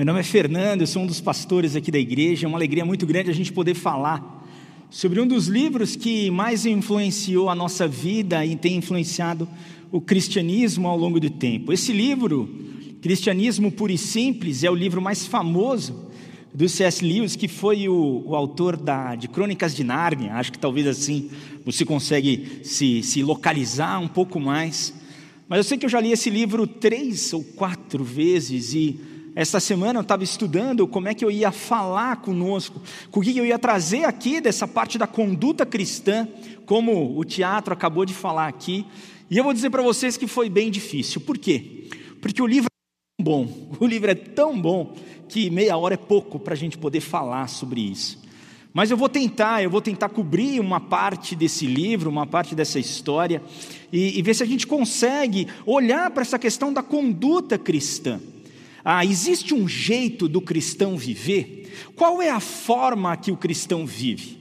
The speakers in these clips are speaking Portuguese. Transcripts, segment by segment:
Meu nome é Fernando, eu sou um dos pastores aqui da igreja. É uma alegria muito grande a gente poder falar sobre um dos livros que mais influenciou a nossa vida e tem influenciado o cristianismo ao longo do tempo. Esse livro, Cristianismo Puro e Simples, é o livro mais famoso do C.S. Lewis, que foi o, o, autor da, de Crônicas de Nárnia. Acho que talvez assim você consegue se, se localizar um pouco mais. Mas eu sei que eu já li esse livro três ou quatro vezes e esta semana eu estava estudando como é que eu ia falar conosco, o que eu ia trazer aqui dessa parte da conduta cristã, como o teatro acabou de falar aqui. E eu vou dizer para vocês que foi bem difícil. Por quê? Porque o livro é tão bom, o livro é tão bom que meia hora é pouco para a gente poder falar sobre isso. Mas eu vou tentar, eu vou tentar cobrir uma parte desse livro, uma parte dessa história, e, e ver se a gente consegue olhar para essa questão da conduta cristã. Ah, existe um jeito do cristão viver? Qual é a forma que o cristão vive?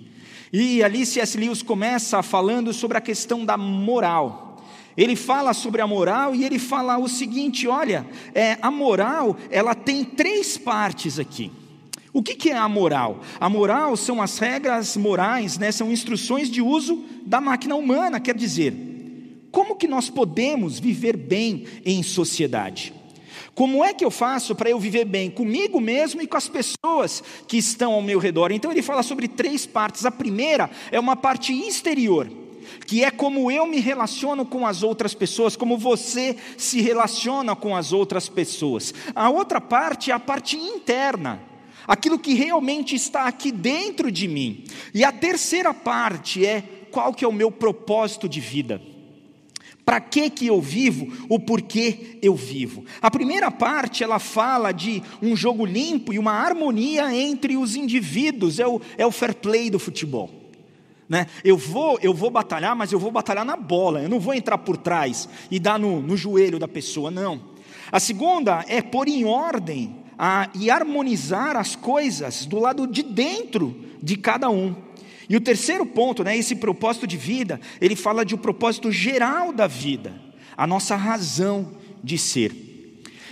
E ali C.S. Lewis começa falando sobre a questão da moral. Ele fala sobre a moral e ele fala o seguinte: olha, é, a moral ela tem três partes aqui. O que, que é a moral? A moral são as regras morais, né, são instruções de uso da máquina humana, quer dizer, como que nós podemos viver bem em sociedade? Como é que eu faço para eu viver bem comigo mesmo e com as pessoas que estão ao meu redor? Então ele fala sobre três partes. A primeira é uma parte exterior, que é como eu me relaciono com as outras pessoas, como você se relaciona com as outras pessoas. A outra parte é a parte interna, aquilo que realmente está aqui dentro de mim. E a terceira parte é qual que é o meu propósito de vida. Para que que eu vivo? O porquê eu vivo. A primeira parte ela fala de um jogo limpo e uma harmonia entre os indivíduos. É o, é o fair play do futebol. Né? Eu vou eu vou batalhar, mas eu vou batalhar na bola. Eu não vou entrar por trás e dar no, no joelho da pessoa, não. A segunda é pôr em ordem a, e harmonizar as coisas do lado de dentro de cada um. E o terceiro ponto, né, esse propósito de vida, ele fala de um propósito geral da vida, a nossa razão de ser.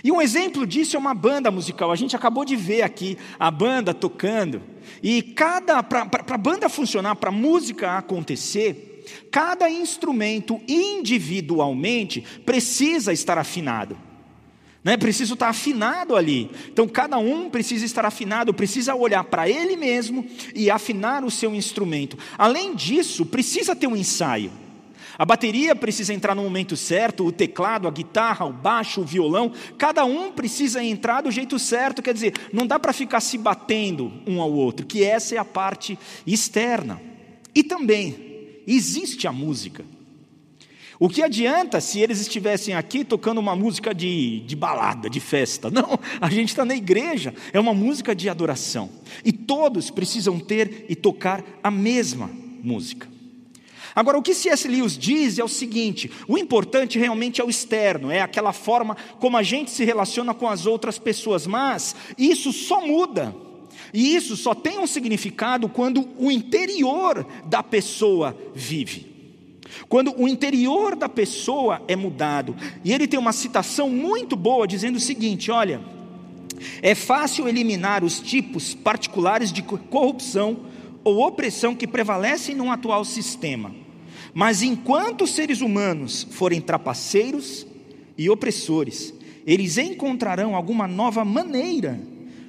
E um exemplo disso é uma banda musical. A gente acabou de ver aqui a banda tocando. E cada para a banda funcionar, para a música acontecer, cada instrumento individualmente precisa estar afinado. Né? Preciso estar afinado ali. Então, cada um precisa estar afinado, precisa olhar para ele mesmo e afinar o seu instrumento. Além disso, precisa ter um ensaio. A bateria precisa entrar no momento certo, o teclado, a guitarra, o baixo, o violão, cada um precisa entrar do jeito certo, quer dizer, não dá para ficar se batendo um ao outro, que essa é a parte externa. E também existe a música. O que adianta se eles estivessem aqui tocando uma música de, de balada, de festa? Não, a gente está na igreja, é uma música de adoração. E todos precisam ter e tocar a mesma música. Agora, o que C.S. Lewis diz é o seguinte: o importante realmente é o externo, é aquela forma como a gente se relaciona com as outras pessoas, mas isso só muda. E isso só tem um significado quando o interior da pessoa vive. Quando o interior da pessoa é mudado. E ele tem uma citação muito boa dizendo o seguinte: olha, é fácil eliminar os tipos particulares de corrupção ou opressão que prevalecem no atual sistema. Mas enquanto os seres humanos forem trapaceiros e opressores, eles encontrarão alguma nova maneira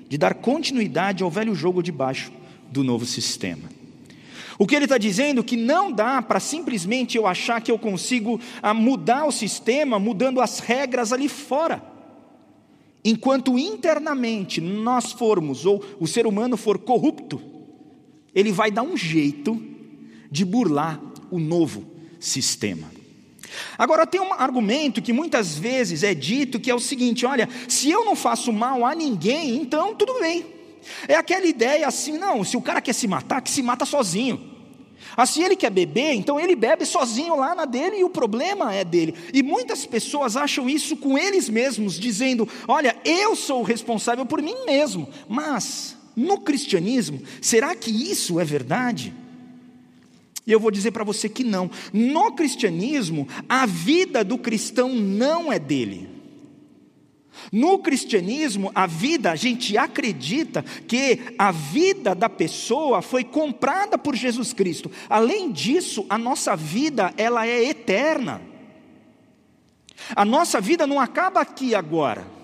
de dar continuidade ao velho jogo debaixo do novo sistema. O que ele está dizendo é que não dá para simplesmente eu achar que eu consigo ah, mudar o sistema mudando as regras ali fora. Enquanto internamente nós formos, ou o ser humano for corrupto, ele vai dar um jeito de burlar o novo sistema. Agora, tem um argumento que muitas vezes é dito que é o seguinte: olha, se eu não faço mal a ninguém, então tudo bem. É aquela ideia assim, não, se o cara quer se matar, que se mata sozinho. Assim ele quer beber, então ele bebe sozinho lá na dele e o problema é dele. E muitas pessoas acham isso com eles mesmos, dizendo: Olha, eu sou o responsável por mim mesmo. Mas, no cristianismo, será que isso é verdade? E eu vou dizer para você que não. No cristianismo, a vida do cristão não é dele. No cristianismo, a vida, a gente acredita que a vida da pessoa foi comprada por Jesus Cristo. Além disso, a nossa vida, ela é eterna. A nossa vida não acaba aqui agora.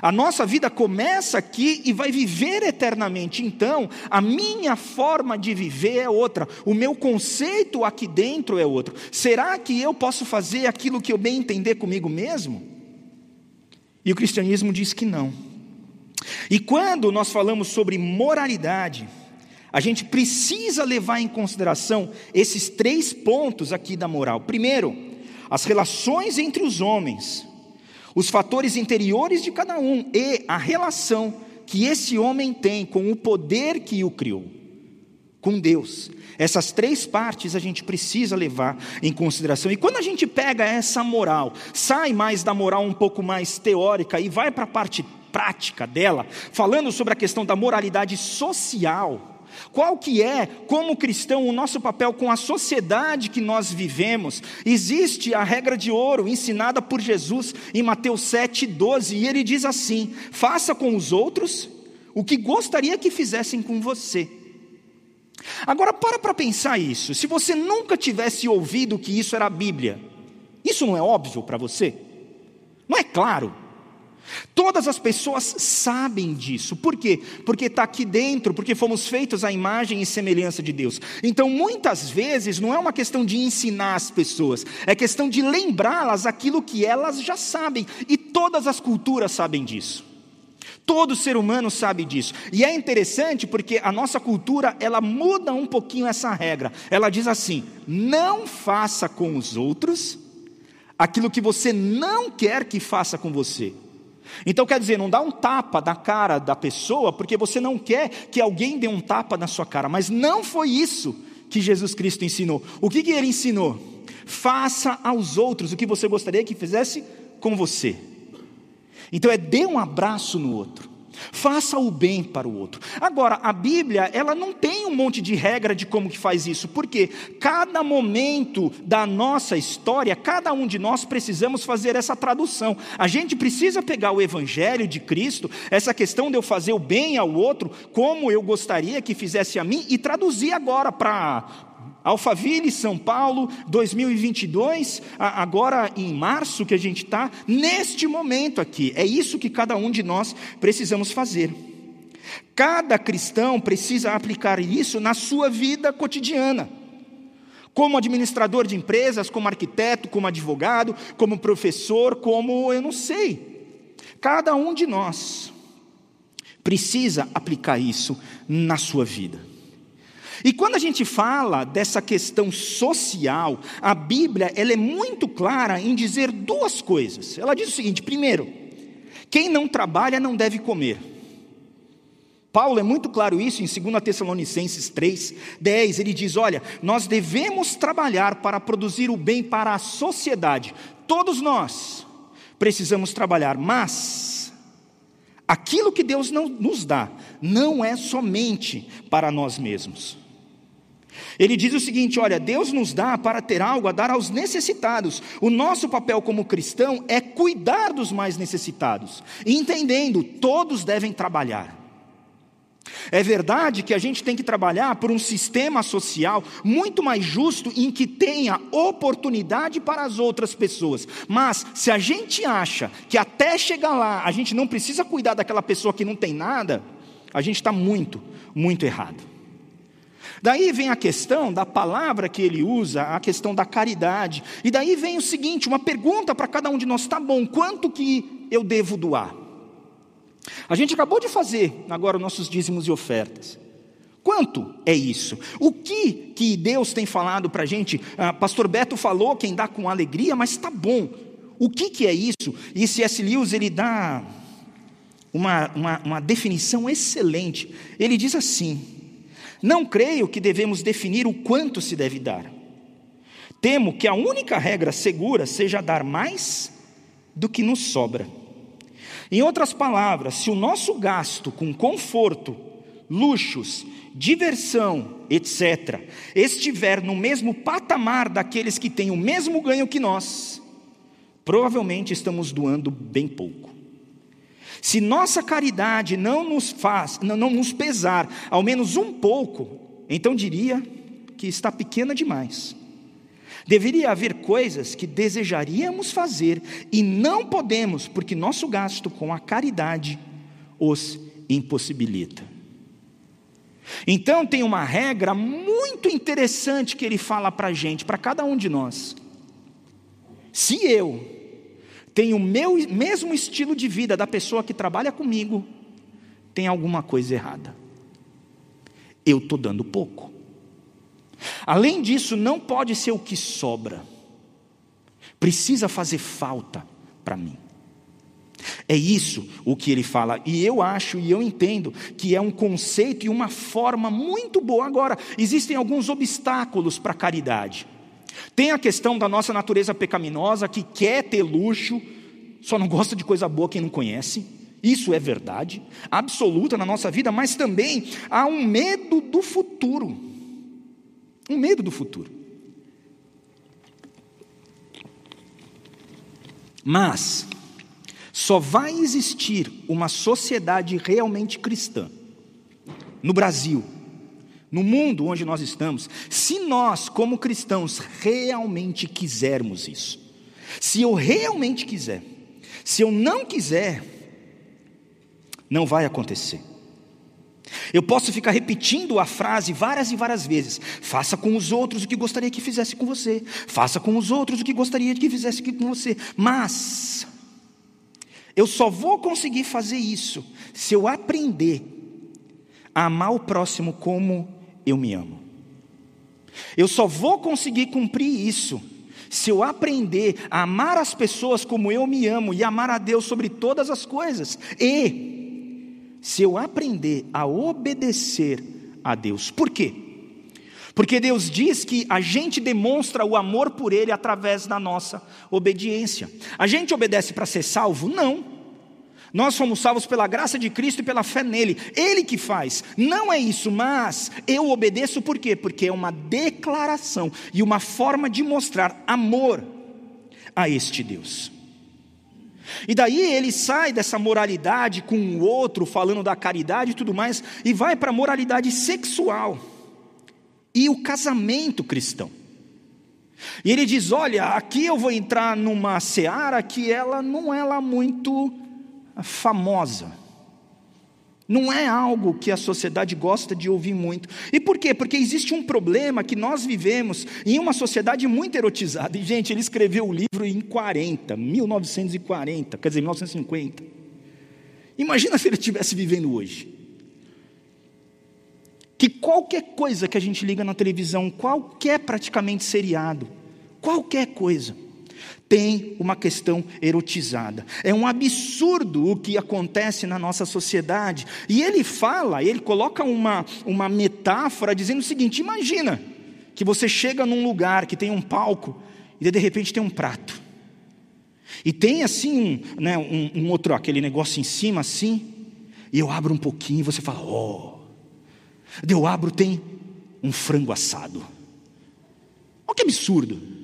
A nossa vida começa aqui e vai viver eternamente. Então, a minha forma de viver é outra, o meu conceito aqui dentro é outro. Será que eu posso fazer aquilo que eu bem entender comigo mesmo? E o cristianismo diz que não. E quando nós falamos sobre moralidade, a gente precisa levar em consideração esses três pontos aqui da moral. Primeiro, as relações entre os homens, os fatores interiores de cada um e a relação que esse homem tem com o poder que o criou, com Deus. Essas três partes a gente precisa levar em consideração. E quando a gente pega essa moral, sai mais da moral um pouco mais teórica e vai para a parte prática dela, falando sobre a questão da moralidade social, qual que é, como cristão, o nosso papel com a sociedade que nós vivemos? Existe a regra de ouro ensinada por Jesus em Mateus 7:12, e ele diz assim: "Faça com os outros o que gostaria que fizessem com você". Agora para para pensar isso. Se você nunca tivesse ouvido que isso era a Bíblia, isso não é óbvio para você? Não é claro? Todas as pessoas sabem disso. Por quê? Porque está aqui dentro, porque fomos feitos à imagem e semelhança de Deus. Então, muitas vezes, não é uma questão de ensinar as pessoas, é questão de lembrá-las aquilo que elas já sabem. E todas as culturas sabem disso. Todo ser humano sabe disso. E é interessante porque a nossa cultura, ela muda um pouquinho essa regra. Ela diz assim: não faça com os outros aquilo que você não quer que faça com você. Então quer dizer, não dá um tapa na cara da pessoa porque você não quer que alguém dê um tapa na sua cara, mas não foi isso que Jesus Cristo ensinou. O que, que ele ensinou? Faça aos outros o que você gostaria que fizesse com você. Então é dê um abraço no outro. Faça o bem para o outro. Agora, a Bíblia, ela não tem um monte de regra de como que faz isso, porque cada momento da nossa história, cada um de nós precisamos fazer essa tradução. A gente precisa pegar o evangelho de Cristo, essa questão de eu fazer o bem ao outro, como eu gostaria que fizesse a mim e traduzir agora para Alphaville, São Paulo, 2022, agora em março que a gente está, neste momento aqui. É isso que cada um de nós precisamos fazer. Cada cristão precisa aplicar isso na sua vida cotidiana. Como administrador de empresas, como arquiteto, como advogado, como professor, como eu não sei. Cada um de nós precisa aplicar isso na sua vida. E quando a gente fala dessa questão social, a Bíblia ela é muito clara em dizer duas coisas. Ela diz o seguinte: primeiro, quem não trabalha não deve comer. Paulo é muito claro isso em 2 Tessalonicenses 3, 10. Ele diz: Olha, nós devemos trabalhar para produzir o bem para a sociedade. Todos nós precisamos trabalhar, mas aquilo que Deus não nos dá não é somente para nós mesmos. Ele diz o seguinte: olha, Deus nos dá para ter algo a dar aos necessitados. O nosso papel como cristão é cuidar dos mais necessitados, entendendo, todos devem trabalhar. É verdade que a gente tem que trabalhar por um sistema social muito mais justo em que tenha oportunidade para as outras pessoas. Mas se a gente acha que até chegar lá a gente não precisa cuidar daquela pessoa que não tem nada, a gente está muito, muito errado. Daí vem a questão da palavra que ele usa, a questão da caridade. E daí vem o seguinte, uma pergunta para cada um de nós, tá bom, quanto que eu devo doar? A gente acabou de fazer agora nossos dízimos e ofertas. Quanto é isso? O que que Deus tem falado para a gente? Ah, Pastor Beto falou quem dá com alegria, mas está bom. O que, que é isso? E C.S. Lewis ele dá uma, uma, uma definição excelente. Ele diz assim: não creio que devemos definir o quanto se deve dar. Temo que a única regra segura seja dar mais do que nos sobra. Em outras palavras, se o nosso gasto com conforto, luxos, diversão, etc., estiver no mesmo patamar daqueles que têm o mesmo ganho que nós, provavelmente estamos doando bem pouco. Se nossa caridade não nos faz, não, não nos pesar ao menos um pouco, então diria que está pequena demais. Deveria haver coisas que desejaríamos fazer e não podemos, porque nosso gasto com a caridade os impossibilita. Então tem uma regra muito interessante que ele fala para a gente, para cada um de nós. Se eu tenho o meu mesmo estilo de vida da pessoa que trabalha comigo, tem alguma coisa errada. Eu estou dando pouco. Além disso, não pode ser o que sobra. Precisa fazer falta para mim. É isso o que ele fala, e eu acho e eu entendo que é um conceito e uma forma muito boa. Agora, existem alguns obstáculos para a caridade. Tem a questão da nossa natureza pecaminosa que quer ter luxo, só não gosta de coisa boa quem não conhece. Isso é verdade, absoluta na nossa vida, mas também há um medo do futuro. Um medo do futuro. Mas, só vai existir uma sociedade realmente cristã no Brasil, no mundo onde nós estamos, se nós, como cristãos, realmente quisermos isso. Se eu realmente quiser, se eu não quiser, não vai acontecer. Eu posso ficar repetindo a frase várias e várias vezes: faça com os outros o que gostaria que fizesse com você, faça com os outros o que gostaria que fizesse com você, mas eu só vou conseguir fazer isso se eu aprender a amar o próximo como eu me amo. Eu só vou conseguir cumprir isso se eu aprender a amar as pessoas como eu me amo e amar a Deus sobre todas as coisas. E se eu aprender a obedecer a Deus. Por quê? Porque Deus diz que a gente demonstra o amor por Ele através da nossa obediência. A gente obedece para ser salvo? Não. Nós somos salvos pela graça de Cristo e pela fé nele. Ele que faz. Não é isso, mas eu obedeço por quê? Porque é uma declaração e uma forma de mostrar amor a este Deus. E daí ele sai dessa moralidade com o outro, falando da caridade e tudo mais, e vai para a moralidade sexual e o casamento cristão. E ele diz: Olha, aqui eu vou entrar numa seara que ela não é lá muito famosa. Não é algo que a sociedade gosta de ouvir muito. E por quê? Porque existe um problema que nós vivemos em uma sociedade muito erotizada. E, gente, ele escreveu o livro em 40, 1940, quer dizer, 1950. Imagina se ele estivesse vivendo hoje que qualquer coisa que a gente liga na televisão, qualquer praticamente seriado, qualquer coisa, tem uma questão erotizada. É um absurdo o que acontece na nossa sociedade. E ele fala, ele coloca uma, uma metáfora dizendo o seguinte: imagina que você chega num lugar que tem um palco e de repente tem um prato. E tem assim um, né, um, um outro, aquele negócio em cima assim, e eu abro um pouquinho e você fala, oh, eu abro, tem um frango assado. Olha que absurdo.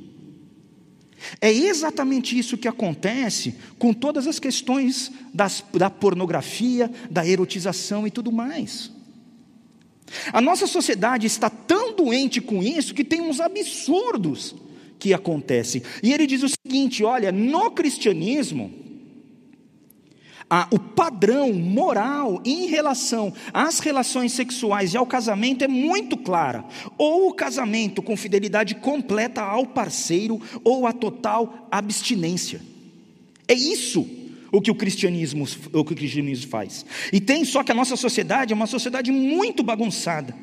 É exatamente isso que acontece com todas as questões das, da pornografia, da erotização e tudo mais. A nossa sociedade está tão doente com isso que tem uns absurdos que acontecem. E ele diz o seguinte: olha, no cristianismo, o padrão moral em relação às relações sexuais e ao casamento é muito clara. Ou o casamento com fidelidade completa ao parceiro, ou a total abstinência. É isso o que o cristianismo, o que o cristianismo faz. E tem só que a nossa sociedade é uma sociedade muito bagunçada.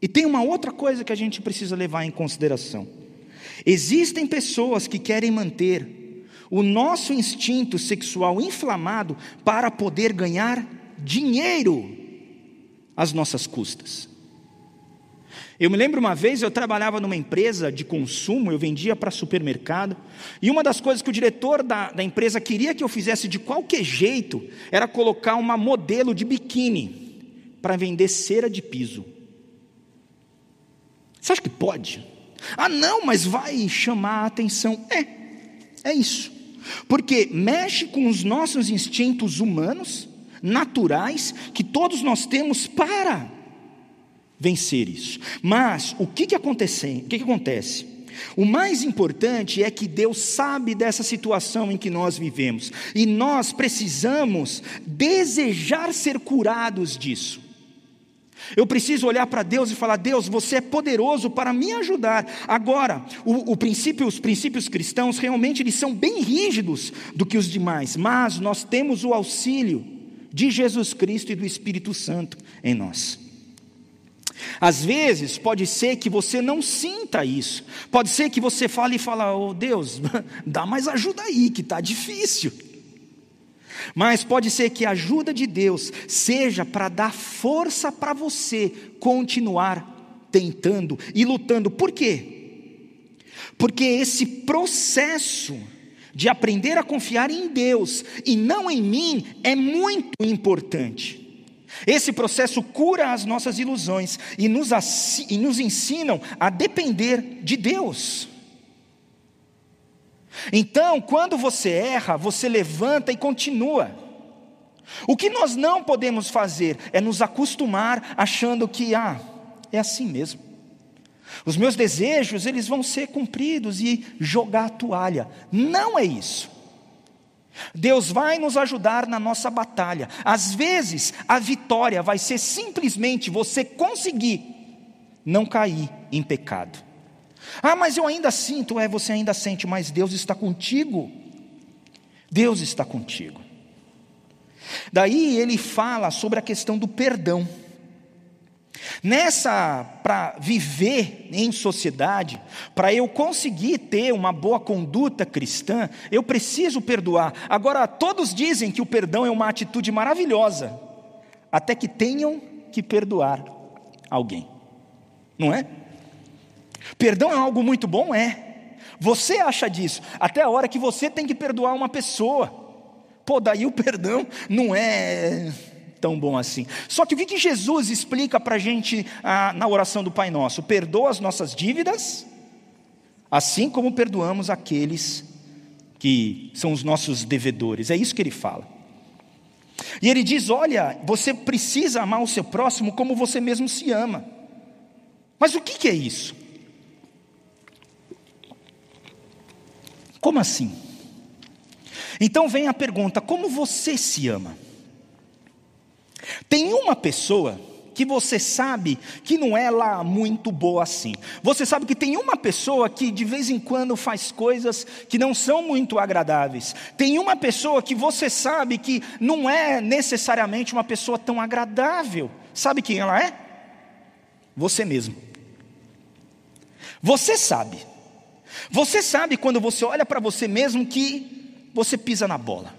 E tem uma outra coisa que a gente precisa levar em consideração. Existem pessoas que querem manter o nosso instinto sexual inflamado para poder ganhar dinheiro às nossas custas. Eu me lembro uma vez, eu trabalhava numa empresa de consumo, eu vendia para supermercado, e uma das coisas que o diretor da, da empresa queria que eu fizesse de qualquer jeito era colocar uma modelo de biquíni para vender cera de piso. Você acha que pode? Ah, não, mas vai chamar a atenção. É, É isso. Porque mexe com os nossos instintos humanos, naturais, que todos nós temos para vencer isso. Mas o que, que, acontece, o que, que acontece? O mais importante é que Deus sabe dessa situação em que nós vivemos e nós precisamos desejar ser curados disso. Eu preciso olhar para Deus e falar: Deus, você é poderoso para me ajudar. Agora, o, o princípio, os princípios cristãos realmente eles são bem rígidos do que os demais, mas nós temos o auxílio de Jesus Cristo e do Espírito Santo em nós. Às vezes pode ser que você não sinta isso, pode ser que você fale e fale: oh Deus, dá mais ajuda aí, que está difícil. Mas pode ser que a ajuda de Deus seja para dar força para você continuar tentando e lutando. Por quê? Porque esse processo de aprender a confiar em Deus e não em mim é muito importante. Esse processo cura as nossas ilusões e nos, e nos ensinam a depender de Deus. Então, quando você erra, você levanta e continua. O que nós não podemos fazer é nos acostumar achando que, ah, é assim mesmo. Os meus desejos, eles vão ser cumpridos e jogar a toalha. Não é isso. Deus vai nos ajudar na nossa batalha. Às vezes, a vitória vai ser simplesmente você conseguir não cair em pecado. Ah, mas eu ainda sinto, é, você ainda sente, mas Deus está contigo. Deus está contigo. Daí ele fala sobre a questão do perdão. Nessa, para viver em sociedade, para eu conseguir ter uma boa conduta cristã, eu preciso perdoar. Agora, todos dizem que o perdão é uma atitude maravilhosa, até que tenham que perdoar alguém, não é? Perdão é algo muito bom? É. Você acha disso, até a hora que você tem que perdoar uma pessoa. Pô, daí o perdão não é tão bom assim. Só que o que, Jesus explica para a gente ah, na oração do Pai Nosso? Perdoa as nossas dívidas, assim como perdoamos aqueles que são os nossos devedores. É isso que ele fala. E ele diz: olha, você precisa amar o seu próximo como você mesmo se ama. Mas o que, que é isso? Como assim? Então vem a pergunta: como você se ama? Tem uma pessoa que você sabe que não é lá muito boa assim. Você sabe que tem uma pessoa que de vez em quando faz coisas que não são muito agradáveis. Tem uma pessoa que você sabe que não é necessariamente uma pessoa tão agradável. Sabe quem ela é? Você mesmo. Você sabe. Você sabe quando você olha para você mesmo que você pisa na bola,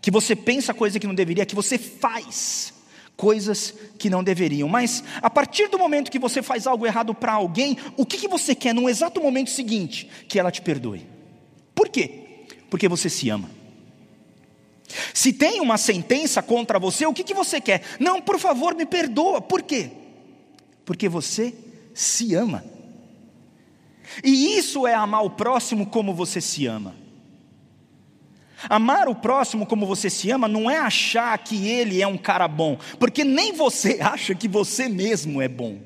que você pensa coisa que não deveria, que você faz coisas que não deveriam. Mas a partir do momento que você faz algo errado para alguém, o que, que você quer no exato momento seguinte? Que ela te perdoe. Por quê? Porque você se ama. Se tem uma sentença contra você, o que, que você quer? Não, por favor, me perdoa. Por quê? Porque você se ama. E isso é amar o próximo como você se ama. Amar o próximo como você se ama não é achar que ele é um cara bom, porque nem você acha que você mesmo é bom.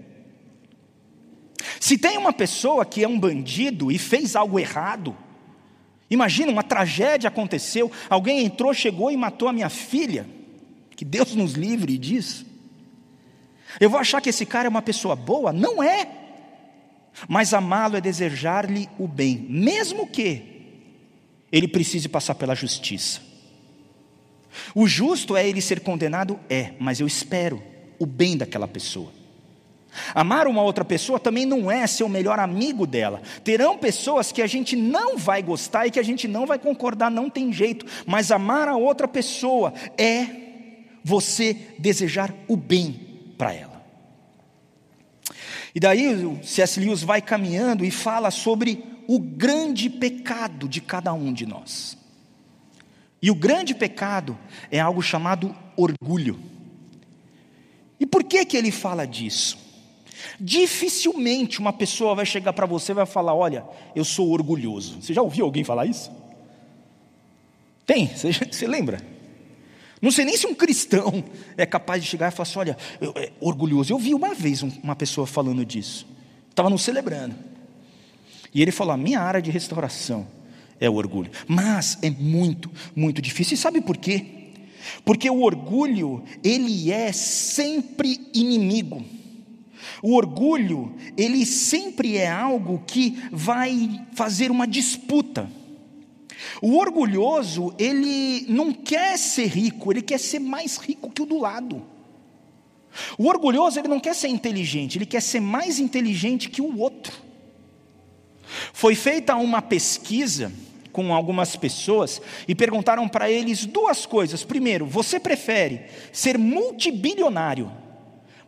Se tem uma pessoa que é um bandido e fez algo errado, imagina uma tragédia aconteceu, alguém entrou, chegou e matou a minha filha, que Deus nos livre disso. Eu vou achar que esse cara é uma pessoa boa? Não é. Mas amá-lo é desejar-lhe o bem, mesmo que ele precise passar pela justiça. O justo é ele ser condenado? É, mas eu espero o bem daquela pessoa. Amar uma outra pessoa também não é ser o melhor amigo dela. Terão pessoas que a gente não vai gostar e que a gente não vai concordar, não tem jeito. Mas amar a outra pessoa é você desejar o bem para ela. E daí o C.S. Lewis vai caminhando e fala sobre o grande pecado de cada um de nós. E o grande pecado é algo chamado orgulho. E por que que ele fala disso? Dificilmente uma pessoa vai chegar para você e vai falar: "Olha, eu sou orgulhoso". Você já ouviu alguém falar isso? Tem, você, você lembra? Não sei nem se um cristão é capaz de chegar e falar assim: olha, eu, é, orgulhoso. Eu vi uma vez uma pessoa falando disso, estava nos celebrando, e ele falou: a minha área de restauração é o orgulho, mas é muito, muito difícil. E sabe por quê? Porque o orgulho, ele é sempre inimigo. O orgulho, ele sempre é algo que vai fazer uma disputa. O orgulhoso, ele não quer ser rico, ele quer ser mais rico que o do lado. O orgulhoso, ele não quer ser inteligente, ele quer ser mais inteligente que o outro. Foi feita uma pesquisa com algumas pessoas e perguntaram para eles duas coisas. Primeiro, você prefere ser multibilionário,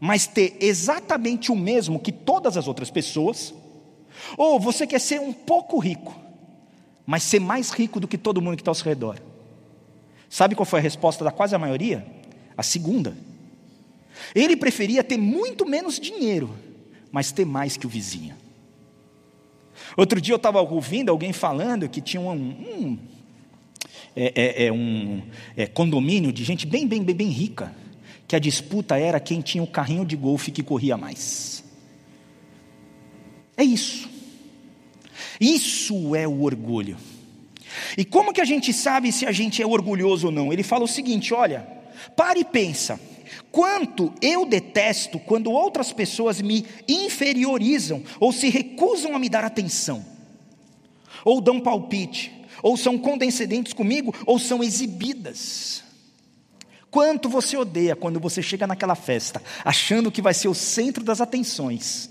mas ter exatamente o mesmo que todas as outras pessoas? Ou você quer ser um pouco rico, mas ser mais rico do que todo mundo que está ao seu redor. Sabe qual foi a resposta da quase a maioria? A segunda. Ele preferia ter muito menos dinheiro, mas ter mais que o vizinho. Outro dia eu estava ouvindo alguém falando que tinha um, um, é, é, é um é, condomínio de gente bem, bem, bem, bem rica, que a disputa era quem tinha o carrinho de golfe que corria mais. É isso. Isso é o orgulho. E como que a gente sabe se a gente é orgulhoso ou não? Ele fala o seguinte: olha, pare e pensa. Quanto eu detesto quando outras pessoas me inferiorizam ou se recusam a me dar atenção, ou dão palpite, ou são condescendentes comigo, ou são exibidas. Quanto você odeia quando você chega naquela festa, achando que vai ser o centro das atenções,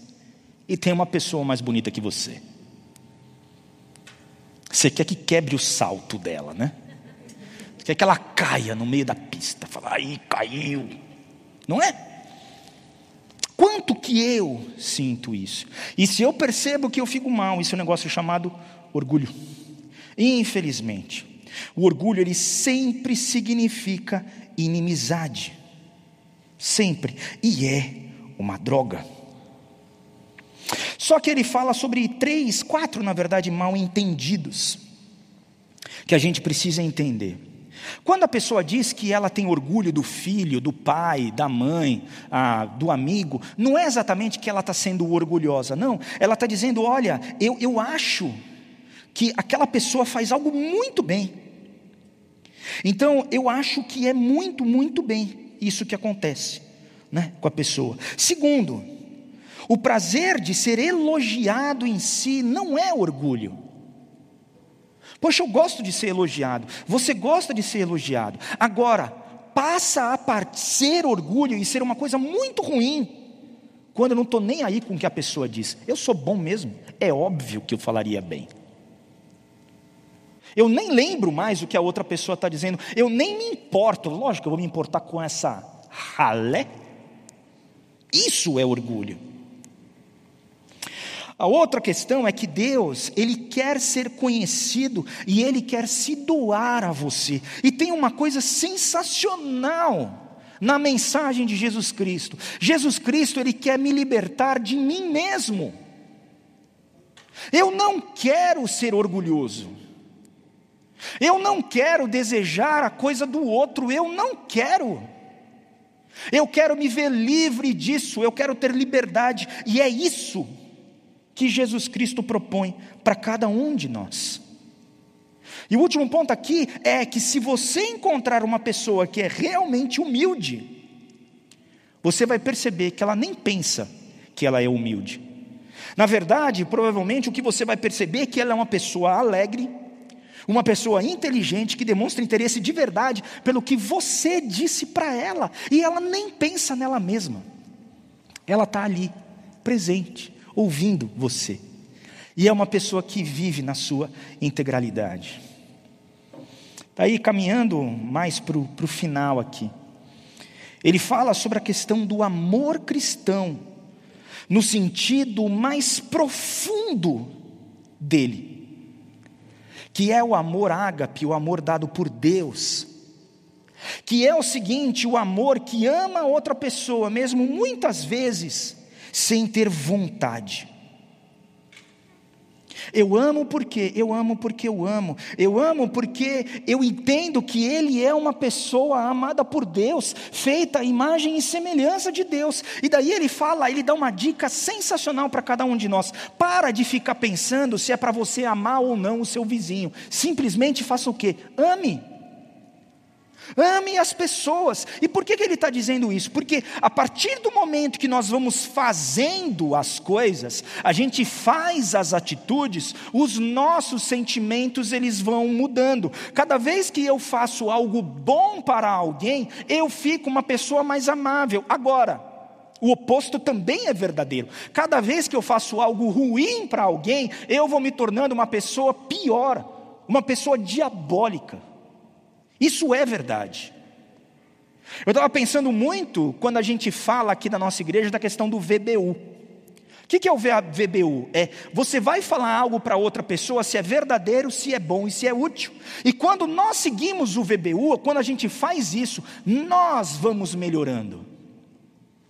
e tem uma pessoa mais bonita que você. Você quer que quebre o salto dela, né? Você quer que ela caia no meio da pista. Fala, aí caiu. Não é? Quanto que eu sinto isso? E se eu percebo que eu fico mal, isso é um negócio chamado orgulho. Infelizmente, o orgulho ele sempre significa inimizade. Sempre. E é uma droga. Só que ele fala sobre três, quatro, na verdade, mal entendidos, que a gente precisa entender. Quando a pessoa diz que ela tem orgulho do filho, do pai, da mãe, do amigo, não é exatamente que ela está sendo orgulhosa, não. Ela está dizendo: olha, eu, eu acho que aquela pessoa faz algo muito bem. Então, eu acho que é muito, muito bem isso que acontece né, com a pessoa. Segundo, o prazer de ser elogiado em si não é orgulho. Poxa, eu gosto de ser elogiado. Você gosta de ser elogiado. Agora, passa a ser orgulho e ser uma coisa muito ruim quando eu não estou nem aí com o que a pessoa diz. Eu sou bom mesmo. É óbvio que eu falaria bem. Eu nem lembro mais o que a outra pessoa está dizendo. Eu nem me importo. Lógico eu vou me importar com essa ralé. Isso é orgulho. A outra questão é que Deus, Ele quer ser conhecido e Ele quer se doar a você. E tem uma coisa sensacional na mensagem de Jesus Cristo. Jesus Cristo, Ele quer me libertar de mim mesmo. Eu não quero ser orgulhoso. Eu não quero desejar a coisa do outro, eu não quero. Eu quero me ver livre disso, eu quero ter liberdade, e é isso que Jesus Cristo propõe para cada um de nós. E o último ponto aqui é que se você encontrar uma pessoa que é realmente humilde, você vai perceber que ela nem pensa que ela é humilde. Na verdade, provavelmente o que você vai perceber é que ela é uma pessoa alegre, uma pessoa inteligente que demonstra interesse de verdade pelo que você disse para ela, e ela nem pensa nela mesma. Ela está ali, presente, ouvindo você. E é uma pessoa que vive na sua integralidade. Tá caminhando mais para o final aqui, ele fala sobre a questão do amor cristão, no sentido mais profundo dele, que é o amor ágape, o amor dado por Deus, que é o seguinte: o amor que ama outra pessoa, mesmo muitas vezes sem ter vontade. Eu amo porque eu amo porque eu amo. Eu amo porque eu entendo que ele é uma pessoa amada por Deus, feita à imagem e semelhança de Deus. E daí ele fala, ele dá uma dica sensacional para cada um de nós. Para de ficar pensando se é para você amar ou não o seu vizinho. Simplesmente faça o quê? Ame. Ame as pessoas. E por que, que ele está dizendo isso? Porque a partir do momento que nós vamos fazendo as coisas, a gente faz as atitudes, os nossos sentimentos eles vão mudando. Cada vez que eu faço algo bom para alguém, eu fico uma pessoa mais amável. Agora, o oposto também é verdadeiro. Cada vez que eu faço algo ruim para alguém, eu vou me tornando uma pessoa pior, uma pessoa diabólica. Isso é verdade. Eu estava pensando muito quando a gente fala aqui na nossa igreja da questão do VBU. O que, é o VBU? É você vai falar algo para outra pessoa se é verdadeiro, se é bom e se é útil. E quando nós seguimos o VBU, quando a gente faz isso, nós vamos melhorando.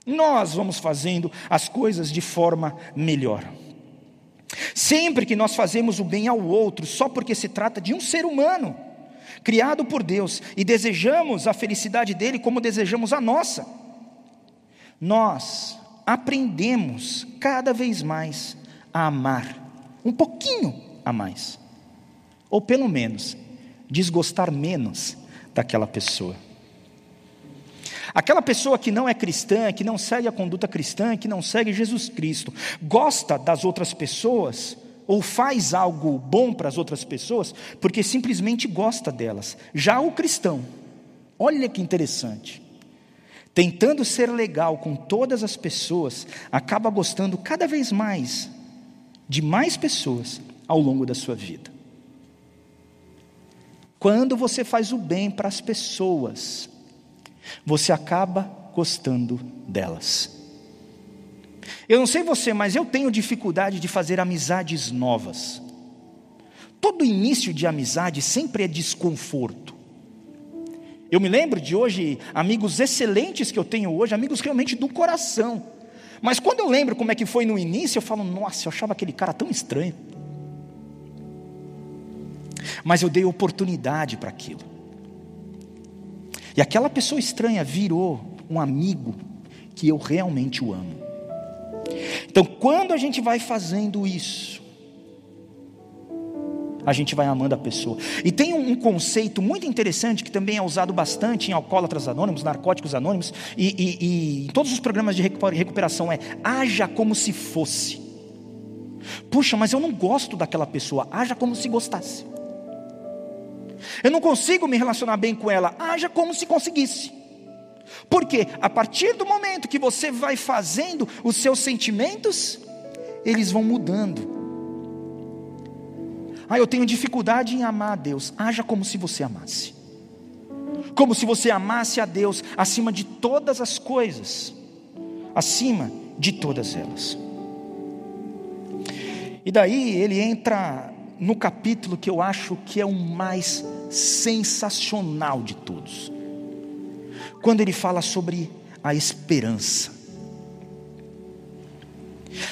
Nós vamos fazendo as coisas de forma melhor. Sempre que nós fazemos o bem ao outro, só porque se trata de um ser humano, criado por Deus, e desejamos a felicidade dele como desejamos a nossa, nós aprendemos cada vez mais a amar, um pouquinho a mais, ou pelo menos desgostar menos daquela pessoa. Aquela pessoa que não é cristã, que não segue a conduta cristã, que não segue Jesus Cristo, gosta das outras pessoas, ou faz algo bom para as outras pessoas porque simplesmente gosta delas. Já o cristão, olha que interessante, tentando ser legal com todas as pessoas, acaba gostando cada vez mais de mais pessoas ao longo da sua vida. Quando você faz o bem para as pessoas, você acaba gostando delas. Eu não sei você, mas eu tenho dificuldade de fazer amizades novas. Todo início de amizade sempre é desconforto. Eu me lembro de hoje, amigos excelentes que eu tenho hoje, amigos realmente do coração. Mas quando eu lembro como é que foi no início, eu falo, nossa, eu achava aquele cara tão estranho. Mas eu dei oportunidade para aquilo. E aquela pessoa estranha virou um amigo que eu realmente o amo. Então, quando a gente vai fazendo isso, a gente vai amando a pessoa. E tem um, conceito muito interessante que também é usado bastante em alcoólatras anônimos, narcóticos anônimos e, e, e em todos os programas de recuperação é haja como se fosse. Puxa, mas eu não gosto daquela pessoa. Haja como se gostasse. Eu não consigo me relacionar bem com ela. Haja como se conseguisse. Porque a partir do momento que você vai fazendo os seus sentimentos, eles vão mudando. Ah, eu tenho dificuldade em amar a Deus. Haja como se você amasse. Como se você amasse a Deus acima de todas as coisas, acima de todas elas. E daí ele entra no capítulo que eu acho que é o mais sensacional de todos quando ele fala sobre a esperança.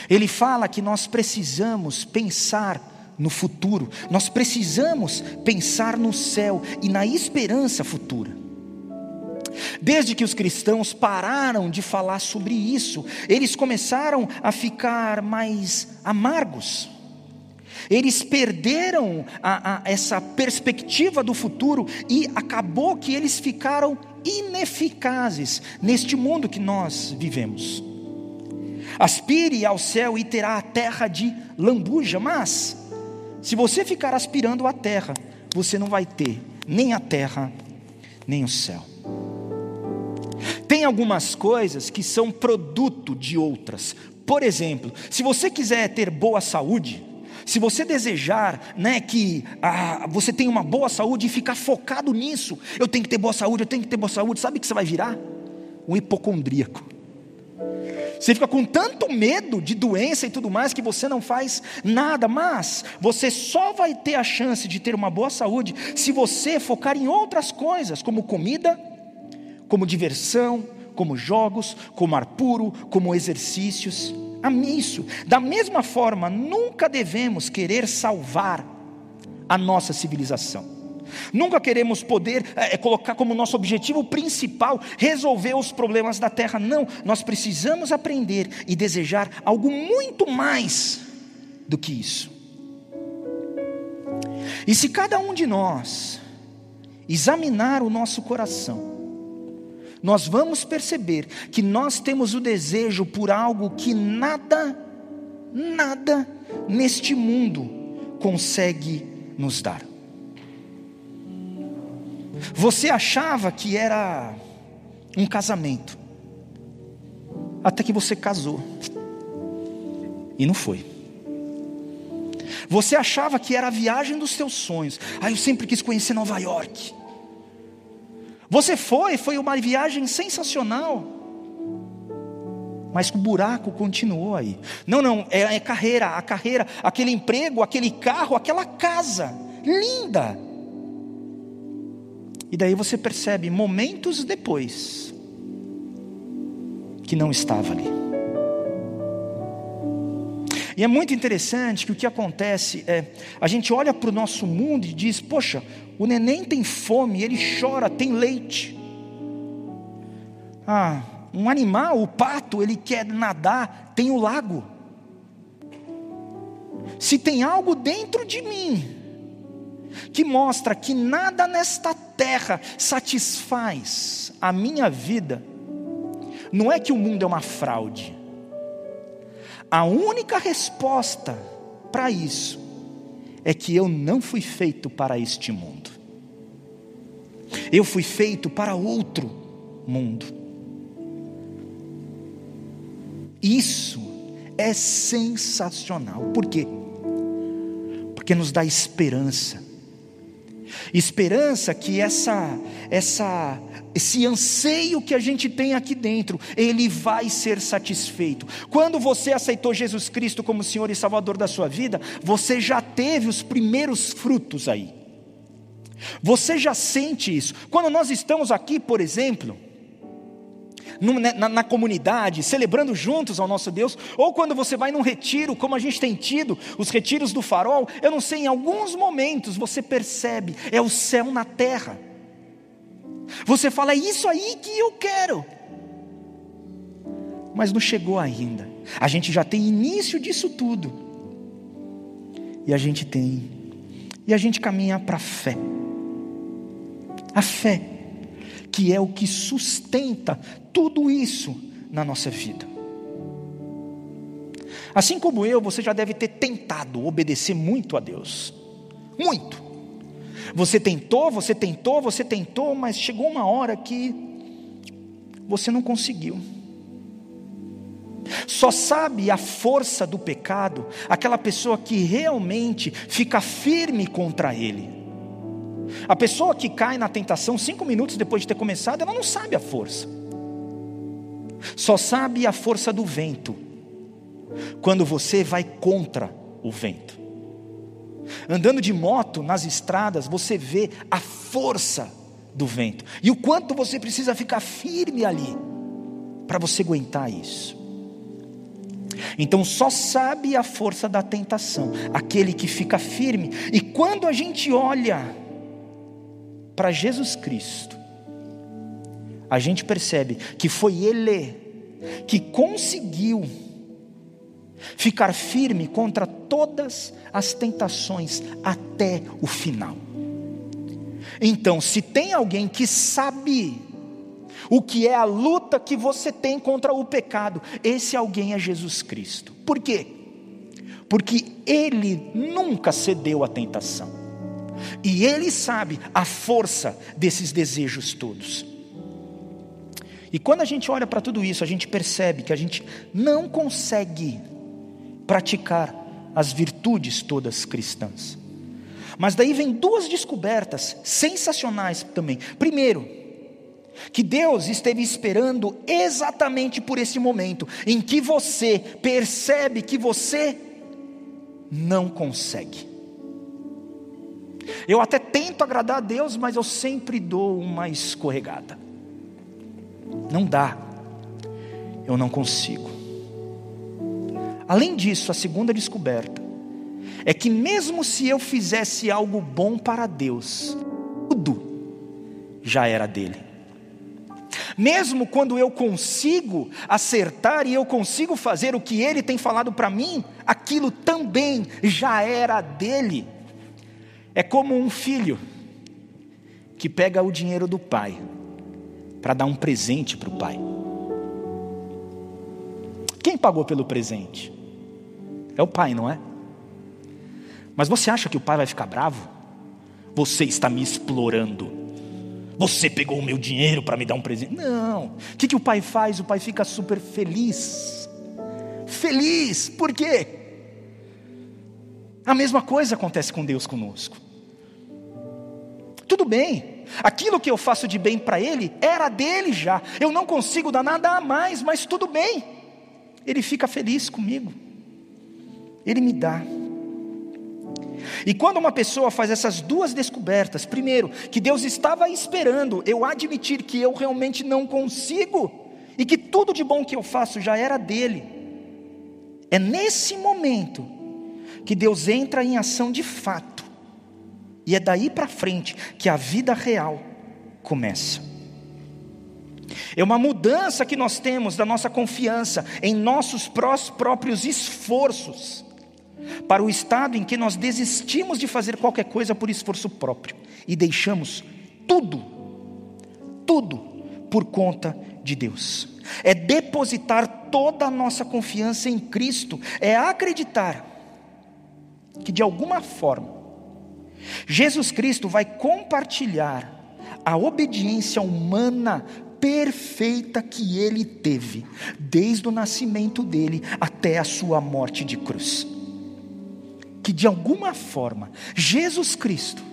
Ele fala que nós precisamos pensar no futuro, nós precisamos pensar no céu e na esperança futura. Desde que os cristãos pararam de falar sobre isso, eles começaram a ficar mais amargos. Eles perderam a, a, essa perspectiva do futuro e acabou que eles ficaram ineficazes neste mundo que nós vivemos. Aspire ao céu e terá a terra de lambuja, mas se você ficar aspirando a terra, você não vai ter nem a terra, nem o céu. Tem algumas coisas que são produto de outras. Por exemplo, se você quiser ter boa saúde, se você desejar né, que ah, você tenha uma boa saúde e ficar focado nisso, eu tenho que ter boa saúde, eu tenho que ter boa saúde, sabe o que você vai virar? Um hipocondríaco. Você fica com tanto medo de doença e tudo mais que você não faz nada, mas você só vai ter a chance de ter uma boa saúde se você focar em outras coisas, como comida, como diversão, como jogos, como ar puro, como exercícios. Isso. Da mesma forma, nunca devemos querer salvar a nossa civilização. Nunca queremos poder é, colocar como nosso objetivo principal resolver os problemas da terra. Não, nós precisamos aprender e desejar algo muito mais do que isso. E se cada um de nós examinar o nosso coração, nós vamos perceber que nós temos o desejo por algo que nada, nada neste mundo consegue nos dar. Você achava que era um casamento, até que você casou, e não foi. Você achava que era a viagem dos seus sonhos. Ah, eu sempre quis conhecer Nova York. Você foi, foi uma viagem sensacional. Mas o buraco continuou aí. Não, não, é, é carreira, a carreira, aquele emprego, aquele carro, aquela casa, linda. E daí você percebe, momentos depois, que não estava ali. E é muito interessante que o que acontece é, a gente olha para o nosso mundo e diz: poxa, o neném tem fome, ele chora, tem leite. Ah, um animal, o pato, ele quer nadar, tem o lago. Se tem algo dentro de mim que mostra que nada nesta terra satisfaz a minha vida, não é que o mundo é uma fraude. A única resposta para isso é que eu não fui feito para este mundo. Eu fui feito para outro mundo. Isso é sensacional. Por quê? Porque nos dá esperança. Esperança que essa essa esse anseio que a gente tem aqui dentro, ele vai ser satisfeito. Quando você aceitou Jesus Cristo como Senhor e Salvador da sua vida, você já teve os primeiros frutos aí. Você já sente isso. Quando nós estamos aqui, por exemplo, na, na, comunidade, celebrando juntos ao nosso Deus, ou quando você vai num retiro, como a gente tem tido, os retiros do farol, eu não sei, em alguns momentos você percebe, é o céu na terra. Você fala, é isso aí que eu quero. Mas não chegou ainda. A gente já tem início disso tudo. E a gente tem. E a gente caminha para a fé. A fé, que é o que sustenta tudo isso na nossa vida. Assim como eu, você já deve ter tentado obedecer muito a Deus. Muito. Você tentou, você tentou, você tentou, mas chegou uma hora que você não conseguiu. Só sabe a força do pecado aquela pessoa que realmente fica firme contra ele. A pessoa que cai na tentação cinco minutos depois de ter começado, ela não sabe a força. Só sabe a força do vento quando você vai contra o vento. Andando de moto nas estradas, você vê a força do vento e o quanto você precisa ficar firme ali para você aguentar isso. Então só sabe a força da tentação, aquele que fica firme. E quando a gente olha para Jesus Cristo, a gente percebe que foi Ele que conseguiu ficar firme contra todas as tentações até o final. Então, se tem alguém que sabe o que é a luta que você tem contra o pecado, esse alguém é Jesus Cristo. Por quê? Porque ele nunca cedeu à tentação. E ele sabe a força desses desejos todos. E quando a gente olha para tudo isso, a gente percebe que a gente não consegue praticar as virtudes todas cristãs. Mas daí vem duas descobertas sensacionais também. Primeiro, que Deus esteve esperando exatamente por esse momento em que você percebe que você não consegue. Eu até tento agradar a Deus, mas eu sempre dou uma escorregada. Não dá, eu não consigo. Além disso, a segunda descoberta é que, mesmo se eu fizesse algo bom para Deus, tudo já era dele. Mesmo quando eu consigo acertar e eu consigo fazer o que ele tem falado para mim, aquilo também já era dele. É como um filho que pega o dinheiro do pai para dar um presente para o pai. Quem pagou pelo presente? É o pai, não é? Mas você acha que o pai vai ficar bravo? Você está me explorando. Você pegou o meu dinheiro para me dar um presente. Não. O que, que o pai faz? O pai fica super feliz. Feliz. Por quê? A mesma coisa acontece com Deus conosco. Tudo bem, aquilo que eu faço de bem para Ele era dele já. Eu não consigo dar nada a mais, mas tudo bem. Ele fica feliz comigo. Ele me dá. E quando uma pessoa faz essas duas descobertas, primeiro, que Deus estava esperando eu admitir que eu realmente não consigo, e que tudo de bom que eu faço já era dele, é nesse momento que Deus entra em ação de fato, e é daí para frente que a vida real começa. É uma mudança que nós temos da nossa confiança em nossos próprios esforços para o estado em que nós desistimos de fazer qualquer coisa por esforço próprio e deixamos tudo, tudo por conta de Deus. É depositar toda a nossa confiança em Cristo, é acreditar que de alguma forma Jesus Cristo vai compartilhar a obediência humana perfeita que ele teve, desde o nascimento dele até a sua morte de cruz. Que de alguma forma Jesus Cristo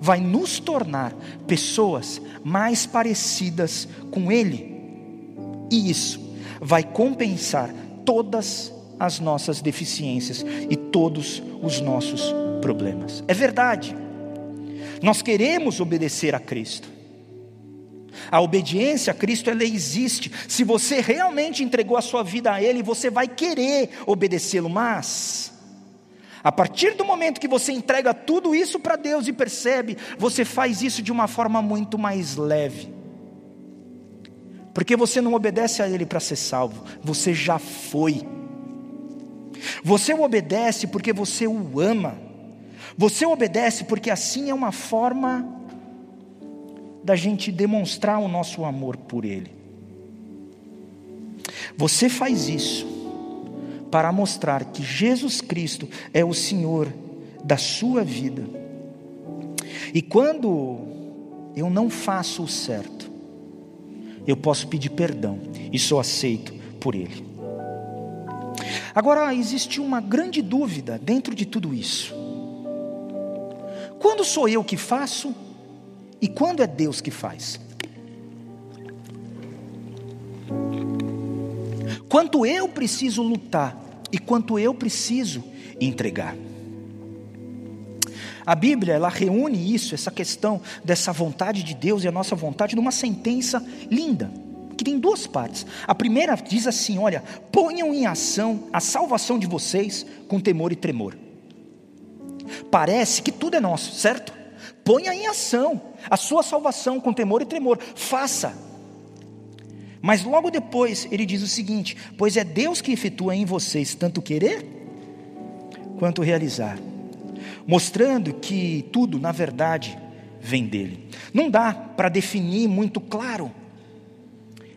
vai nos tornar pessoas mais parecidas com Ele, e isso vai compensar todas as nossas deficiências e todos os nossos problemas. É verdade, nós queremos obedecer a Cristo. A obediência a Cristo ela existe. Se você realmente entregou a sua vida a Ele, você vai querer obedecê-lo, mas a partir do momento que você entrega tudo isso para Deus e percebe, você faz isso de uma forma muito mais leve. Porque você não obedece a Ele para ser salvo, você já foi. Você o obedece porque você o ama. Você obedece porque assim é uma forma da gente demonstrar o nosso amor por Ele. Você faz isso para mostrar que Jesus Cristo é o Senhor da sua vida. E quando eu não faço o certo, eu posso pedir perdão e sou aceito por Ele. Agora, existe uma grande dúvida dentro de tudo isso. Quando sou eu que faço e quando é Deus que faz? quanto eu preciso lutar e quanto eu preciso entregar. A Bíblia, ela reúne isso, essa questão dessa vontade de Deus e a nossa vontade numa sentença linda, que tem duas partes. A primeira diz assim: olha, ponham em ação a salvação de vocês com temor e tremor. Parece que tudo é nosso, certo? Ponha em ação a sua salvação com temor e tremor. Faça, mas logo depois ele diz o seguinte: Pois é Deus que efetua em vocês tanto querer quanto realizar, mostrando que tudo, na verdade, vem dele. Não dá para definir muito claro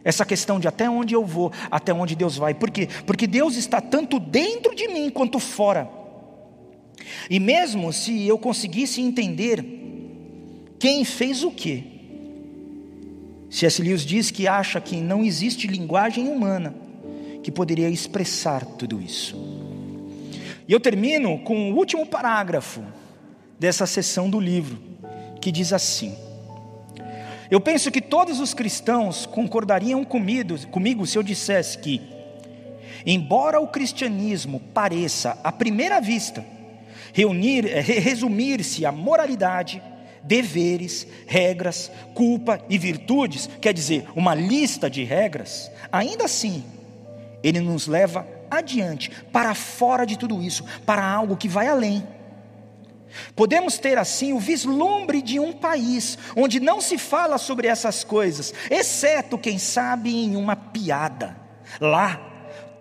essa questão de até onde eu vou, até onde Deus vai. Por quê? Porque Deus está tanto dentro de mim quanto fora. E mesmo se eu conseguisse entender quem fez o quê, C.S. Lewis diz que acha que não existe linguagem humana que poderia expressar tudo isso. E eu termino com o último parágrafo dessa seção do livro, que diz assim: Eu penso que todos os cristãos concordariam comigo, comigo se eu dissesse que, embora o cristianismo pareça, à primeira vista, reunir, eh, resumir-se à moralidade, deveres, regras, culpa e virtudes, quer dizer, uma lista de regras, ainda assim, ele nos leva adiante, para fora de tudo isso, para algo que vai além. Podemos ter assim o vislumbre de um país onde não se fala sobre essas coisas, exceto, quem sabe, em uma piada. Lá,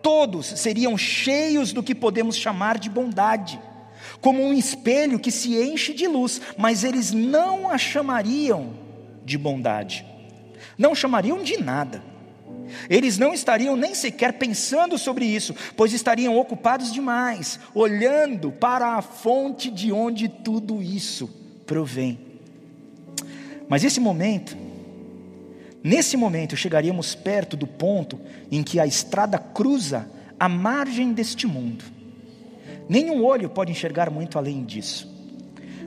todos seriam cheios do que podemos chamar de bondade, como um espelho que se enche de luz, mas eles não a chamariam de bondade, não chamariam de nada. Eles não estariam nem sequer pensando sobre isso, pois estariam ocupados demais, olhando para a fonte de onde tudo isso provém. Mas esse momento, nesse momento, chegaríamos perto do ponto em que a estrada cruza a margem deste mundo. Nenhum olho pode enxergar muito além disso,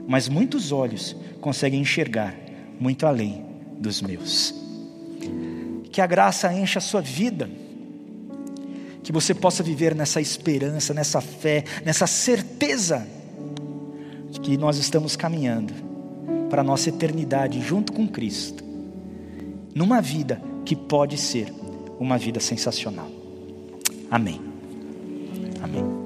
mas muitos olhos conseguem enxergar muito além dos meus que a graça encha a sua vida, que você possa viver nessa esperança, nessa fé, nessa certeza de que nós estamos caminhando para a nossa eternidade junto com Cristo, numa vida que pode ser uma vida sensacional. Amém. Amém.